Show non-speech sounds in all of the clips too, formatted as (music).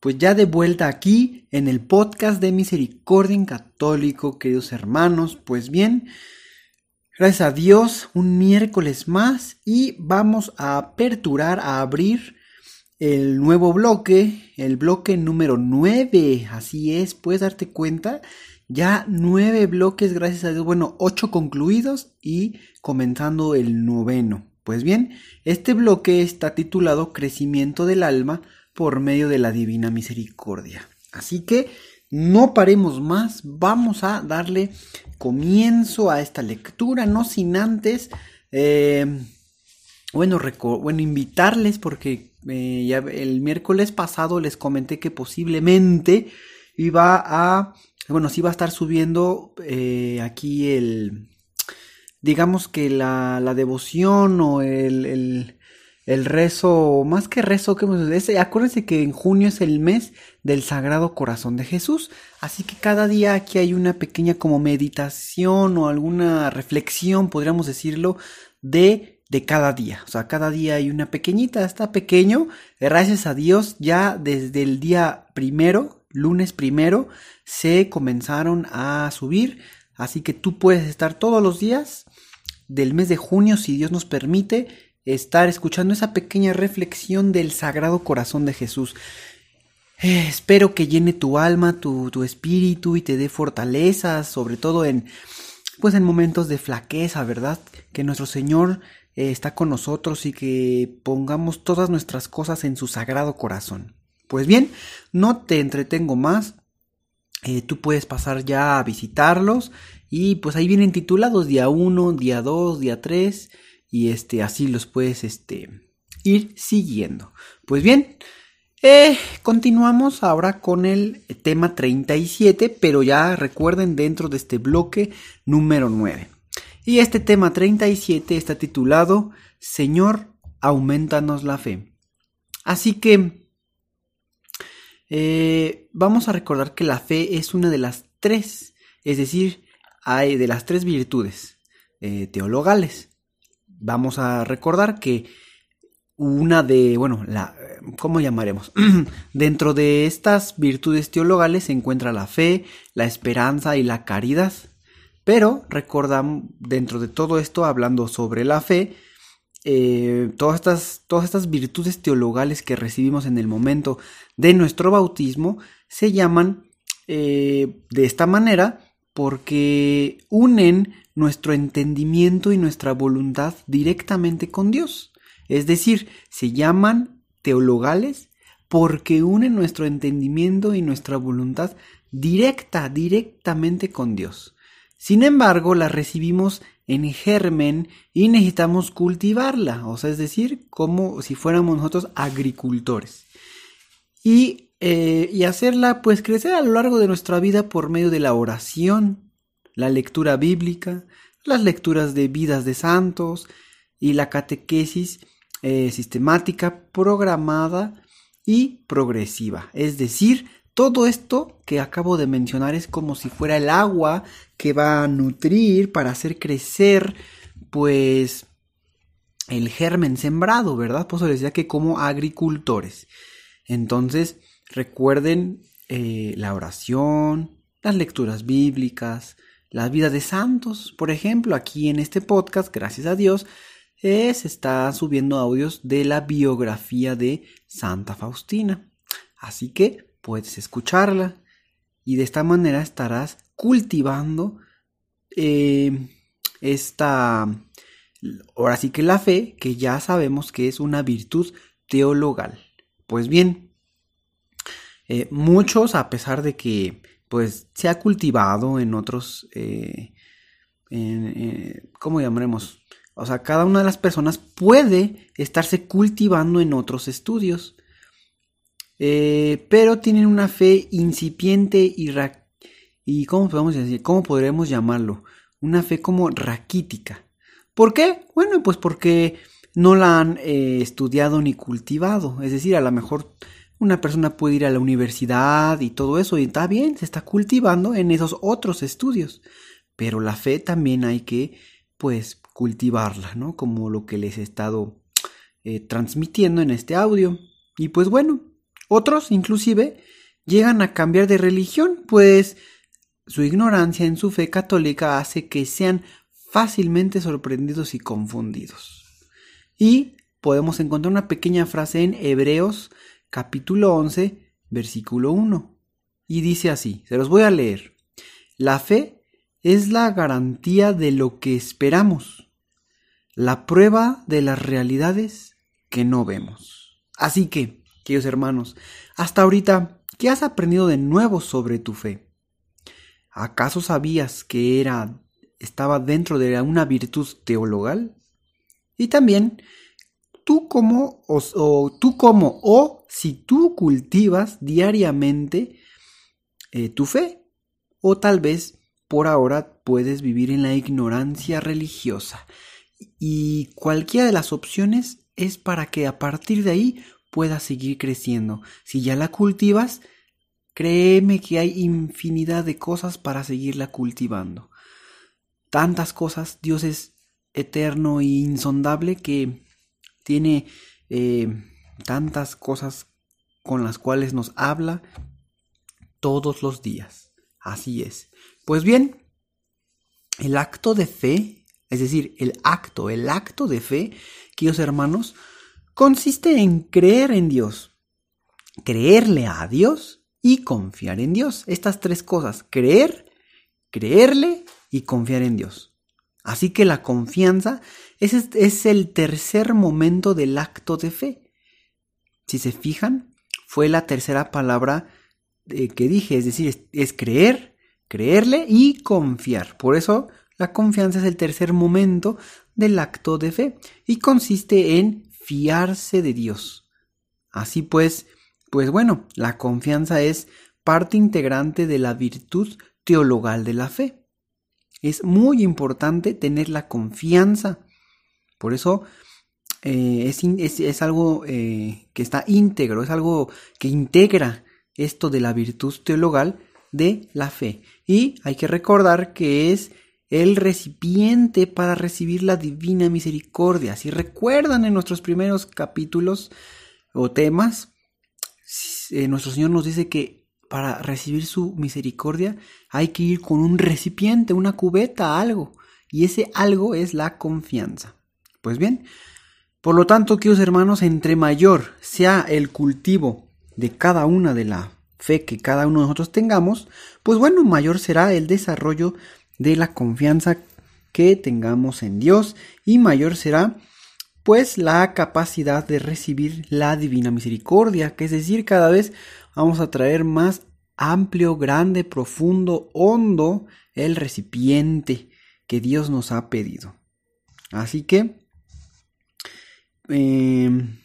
Pues ya de vuelta aquí en el podcast de Misericordia en Católico, queridos hermanos, pues bien, gracias a Dios, un miércoles más y vamos a aperturar, a abrir el nuevo bloque, el bloque número 9, así es, puedes darte cuenta, ya nueve bloques, gracias a Dios, bueno, ocho concluidos y comenzando el noveno. Pues bien, este bloque está titulado Crecimiento del alma, por medio de la divina misericordia. Así que no paremos más, vamos a darle comienzo a esta lectura, no sin antes, eh, bueno, bueno, invitarles porque eh, ya el miércoles pasado les comenté que posiblemente iba a, bueno, sí va a estar subiendo eh, aquí el, digamos que la, la devoción o el el rezo, más que rezo, que es, acuérdense que en junio es el mes del Sagrado Corazón de Jesús, así que cada día aquí hay una pequeña como meditación o alguna reflexión, podríamos decirlo, de, de cada día, o sea, cada día hay una pequeñita, está pequeño, gracias a Dios, ya desde el día primero, lunes primero, se comenzaron a subir, así que tú puedes estar todos los días del mes de junio, si Dios nos permite, estar escuchando esa pequeña reflexión del Sagrado Corazón de Jesús. Eh, espero que llene tu alma, tu, tu, espíritu y te dé fortaleza, sobre todo en, pues en momentos de flaqueza, ¿verdad? Que nuestro Señor eh, está con nosotros y que pongamos todas nuestras cosas en su Sagrado Corazón. Pues bien, no te entretengo más. Eh, tú puedes pasar ya a visitarlos y pues ahí vienen titulados día 1, día 2, día 3 y este, así los puedes este, ir siguiendo. Pues bien, eh, continuamos ahora con el tema 37, pero ya recuerden dentro de este bloque número 9. Y este tema 37 está titulado Señor, aumentanos la fe. Así que eh, vamos a recordar que la fe es una de las tres, es decir, hay de las tres virtudes eh, teologales vamos a recordar que una de, bueno, la, ¿cómo llamaremos? (clears throat) Dentro de estas virtudes teologales se encuentra la fe, la esperanza y la caridad. Pero recordamos, dentro de todo esto, hablando sobre la fe, eh, todas, estas, todas estas virtudes teologales que recibimos en el momento de nuestro bautismo se llaman eh, de esta manera porque unen nuestro entendimiento y nuestra voluntad directamente con Dios. Es decir, se llaman teologales porque unen nuestro entendimiento y nuestra voluntad directa, directamente con Dios. Sin embargo, la recibimos en germen y necesitamos cultivarla, o sea, es decir, como si fuéramos nosotros agricultores. Y, eh, y hacerla pues crecer a lo largo de nuestra vida por medio de la oración, la lectura bíblica, las lecturas de vidas de santos y la catequesis eh, sistemática, programada y progresiva. Es decir, todo esto que acabo de mencionar es como si fuera el agua que va a nutrir para hacer crecer, pues, el germen sembrado, ¿verdad? Pues les decía que como agricultores. Entonces, recuerden eh, la oración, las lecturas bíblicas, la vida de santos. Por ejemplo, aquí en este podcast, gracias a Dios, eh, se está subiendo audios de la biografía de Santa Faustina. Así que puedes escucharla y de esta manera estarás cultivando eh, esta, ahora sí que la fe, que ya sabemos que es una virtud teologal. Pues bien, eh, muchos, a pesar de que pues se ha cultivado en otros, eh, eh, ¿cómo llamaremos? O sea, cada una de las personas puede estarse cultivando en otros estudios. pero tienen una fe incipiente y, y ¿cómo podemos decir? ¿Cómo podremos llamarlo? Una fe como raquítica. ¿Por qué? Bueno, pues porque no la han estudiado ni cultivado. Es decir, a lo mejor una persona puede ir a la universidad y todo eso y está bien, se está cultivando en esos otros estudios. Pero la fe también hay que, pues, cultivarla, ¿no? Como lo que les he estado eh, transmitiendo en este audio. Y pues bueno, otros inclusive llegan a cambiar de religión, pues su ignorancia en su fe católica hace que sean fácilmente sorprendidos y confundidos. Y podemos encontrar una pequeña frase en Hebreos capítulo 11, versículo 1. Y dice así, se los voy a leer. La fe es la garantía de lo que esperamos, la prueba de las realidades que no vemos. Así que, queridos hermanos, hasta ahorita, ¿qué has aprendido de nuevo sobre tu fe? ¿Acaso sabías que era estaba dentro de una virtud teologal? Y también, tú como o, tú como o si tú cultivas diariamente eh, tu fe o tal vez por ahora puedes vivir en la ignorancia religiosa y cualquiera de las opciones es para que a partir de ahí puedas seguir creciendo. Si ya la cultivas, créeme que hay infinidad de cosas para seguirla cultivando. Tantas cosas, Dios es eterno e insondable que tiene eh, tantas cosas con las cuales nos habla todos los días. Así es. Pues bien, el acto de fe, es decir, el acto, el acto de fe, queridos hermanos, consiste en creer en Dios, creerle a Dios y confiar en Dios. Estas tres cosas, creer, creerle y confiar en Dios. Así que la confianza es, es el tercer momento del acto de fe. Si se fijan, fue la tercera palabra eh, que dije, es decir, es, creer, creerle y confiar. Por eso la confianza es el tercer momento del acto de fe y consiste en fiarse de Dios. Así pues, pues bueno, la confianza es parte integrante de la virtud teologal de la fe. Es muy importante tener la confianza. Por eso eh, es, algo eh, que está íntegro, es algo que integra esto de la virtud teologal de la fe. Y hay que recordar que es el recipiente para recibir la divina misericordia. Si recuerdan en nuestros primeros capítulos o temas, eh, nuestro Señor nos dice que para recibir su misericordia hay que ir con un recipiente, una cubeta, algo. Y ese algo es la confianza. Pues bien, por lo tanto, queridos hermanos, entre mayor sea el cultivo de cada una de la fe que cada uno de nosotros tengamos, pues bueno, mayor será el desarrollo de la confianza que tengamos en Dios y mayor será pues la capacidad de recibir la divina misericordia, que es decir, cada vez vamos a traer más amplio, grande, profundo, hondo el recipiente que Dios nos ha pedido. Así que Em,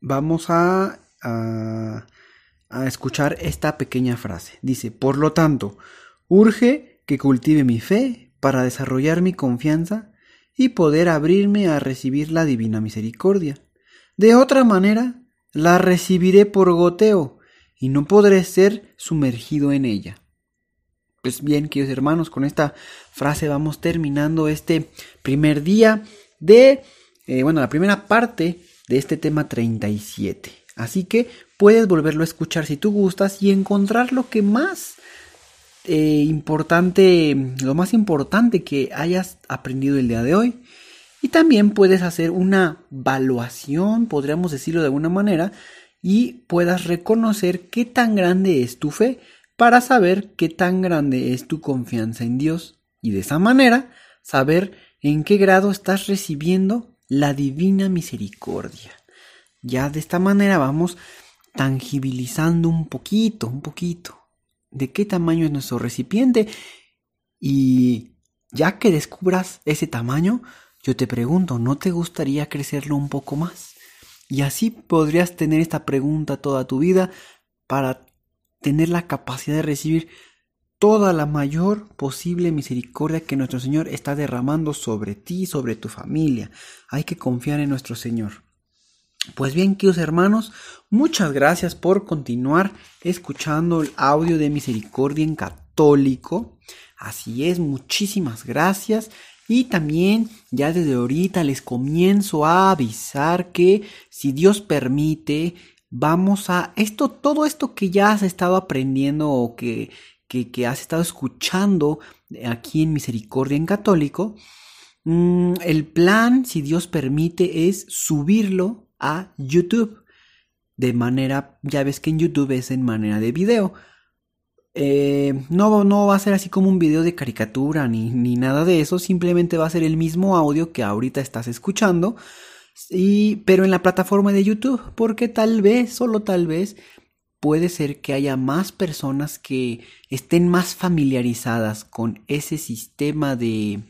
vamos a, a, a escuchar esta pequeña frase. Dice, por lo tanto, urge que cultive mi fe para desarrollar mi confianza y poder abrirme a recibir la divina misericordia. De otra manera, la recibiré por goteo y no podré ser sumergido en ella. Pues bien, queridos hermanos, con esta frase vamos terminando este primer día de eh, bueno, la primera parte de este tema 37. Así que puedes volverlo a escuchar si tú gustas y encontrar lo que más eh, importante, lo más importante que hayas aprendido el día de hoy. Y también puedes hacer una evaluación, podríamos decirlo de alguna manera, y puedas reconocer qué tan grande es tu fe para saber qué tan grande es tu confianza en Dios y de esa manera saber en qué grado estás recibiendo la divina misericordia. Ya de esta manera vamos tangibilizando un poquito, un poquito, de qué tamaño es nuestro recipiente y ya que descubras ese tamaño, yo te pregunto, ¿no te gustaría crecerlo un poco más? Y así podrías tener esta pregunta toda tu vida para tener la capacidad de recibir toda la mayor posible misericordia que nuestro Señor está derramando sobre ti, sobre tu familia. Hay que confiar en nuestro Señor. Pues bien, queridos hermanos, muchas gracias por continuar escuchando el audio de misericordia en católico. Así es, muchísimas gracias. Y también ya desde ahorita les comienzo a avisar que si Dios permite, vamos a esto, todo esto que ya has estado aprendiendo o que que, has estado escuchando aquí en Misericordia en Católico, mm, el plan, si Dios permite, es subirlo a YouTube. De manera, ya ves que en YouTube es en manera de video. Eh, no, no va a ser así como un video de caricatura ni, ni, nada de eso, simplemente va a ser el mismo audio que ahorita estás escuchando, y, pero en la plataforma de YouTube, porque tal vez, solo tal vez, puede ser que haya más personas que estén más familiarizadas con ese sistema de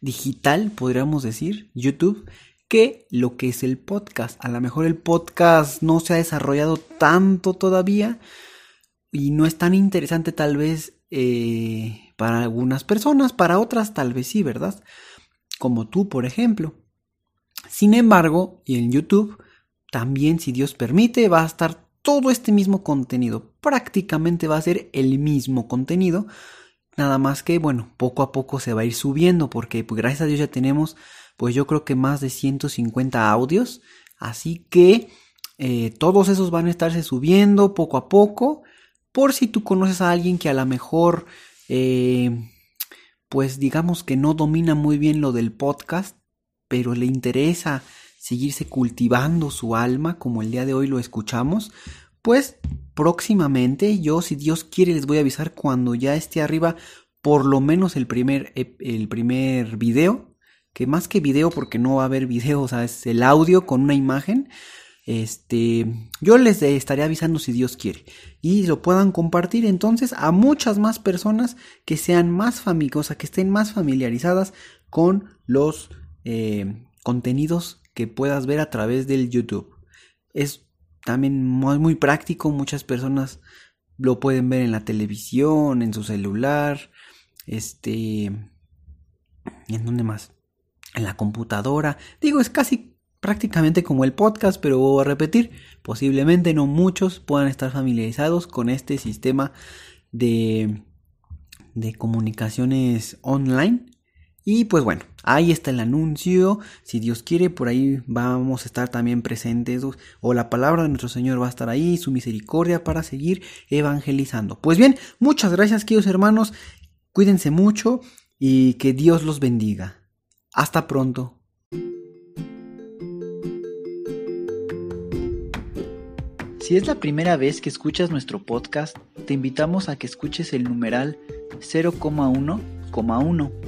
digital, podríamos decir, YouTube, que lo que es el podcast. A lo mejor el podcast no se ha desarrollado tanto todavía y no es tan interesante tal vez eh, para algunas personas, para otras tal vez sí, ¿verdad? Como tú, por ejemplo. Sin embargo, y en YouTube, también si Dios permite, va a estar todo este mismo contenido. Prácticamente va a ser el mismo contenido. Nada más que, bueno, poco a poco se va a ir subiendo porque pues, gracias a Dios ya tenemos, pues yo creo que más de 150 audios. Así que eh, todos esos van a estarse subiendo poco a poco. Por si tú conoces a alguien que a lo mejor, eh, pues digamos que no domina muy bien lo del podcast, pero le interesa seguirse cultivando su alma como el día de hoy lo escuchamos, pues próximamente yo, si Dios quiere, les voy a avisar cuando ya esté arriba por lo menos el primer, el primer video, que más que video porque no va a haber video, (laughs) o sea, es el audio con una imagen. Este, yo les estaré avisando si Dios quiere y lo puedan compartir entonces a muchas más personas que sean más famigosas, que estén más familiarizadas con los eh, contenidos que puedas ver a través del YouTube. Es también muy, práctico, muchas personas lo pueden ver en la televisión, en su celular, este, ¿en dónde más? En la computadora. Digo, es casi prácticamente como el podcast, pero voy a repetir, posiblemente no muchos puedan estar familiarizados con este sistema de, de comunicaciones online y pues bueno, ahí está el anuncio. Si Dios quiere, por ahí vamos a estar también presentes. O la palabra de nuestro Señor va a estar ahí, su misericordia para seguir evangelizando. Pues bien, muchas gracias, queridos hermanos. Cuídense mucho y que Dios los bendiga. Hasta pronto. Si es la primera vez que escuchas nuestro podcast, te invitamos a que escuches el numeral 0,1,1